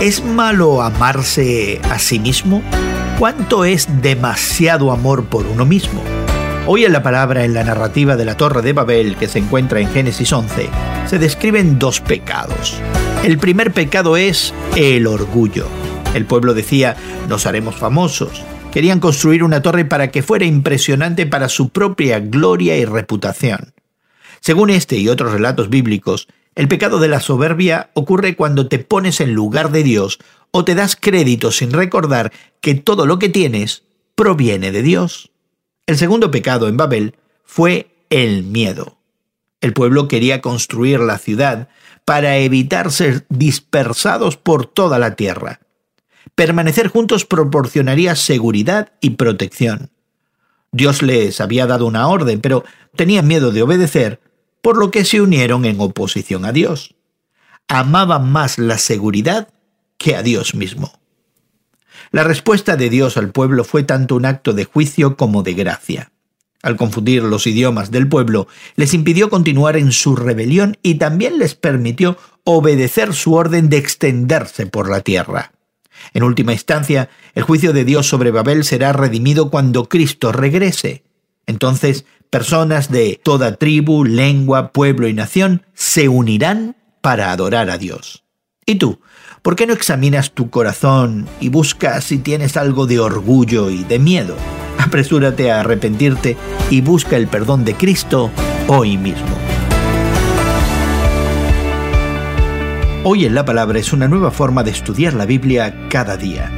¿Es malo amarse a sí mismo? ¿Cuánto es demasiado amor por uno mismo? Hoy en la palabra en la narrativa de la Torre de Babel que se encuentra en Génesis 11, se describen dos pecados. El primer pecado es el orgullo. El pueblo decía, nos haremos famosos. Querían construir una torre para que fuera impresionante para su propia gloria y reputación. Según este y otros relatos bíblicos, el pecado de la soberbia ocurre cuando te pones en lugar de Dios o te das crédito sin recordar que todo lo que tienes proviene de Dios. El segundo pecado en Babel fue el miedo. El pueblo quería construir la ciudad para evitar ser dispersados por toda la tierra. Permanecer juntos proporcionaría seguridad y protección. Dios les había dado una orden, pero tenían miedo de obedecer por lo que se unieron en oposición a Dios. Amaban más la seguridad que a Dios mismo. La respuesta de Dios al pueblo fue tanto un acto de juicio como de gracia. Al confundir los idiomas del pueblo, les impidió continuar en su rebelión y también les permitió obedecer su orden de extenderse por la tierra. En última instancia, el juicio de Dios sobre Babel será redimido cuando Cristo regrese. Entonces personas de toda tribu, lengua, pueblo y nación se unirán para adorar a Dios. ¿Y tú? ¿Por qué no examinas tu corazón y buscas si tienes algo de orgullo y de miedo? Apresúrate a arrepentirte y busca el perdón de Cristo hoy mismo. Hoy en la palabra es una nueva forma de estudiar la Biblia cada día.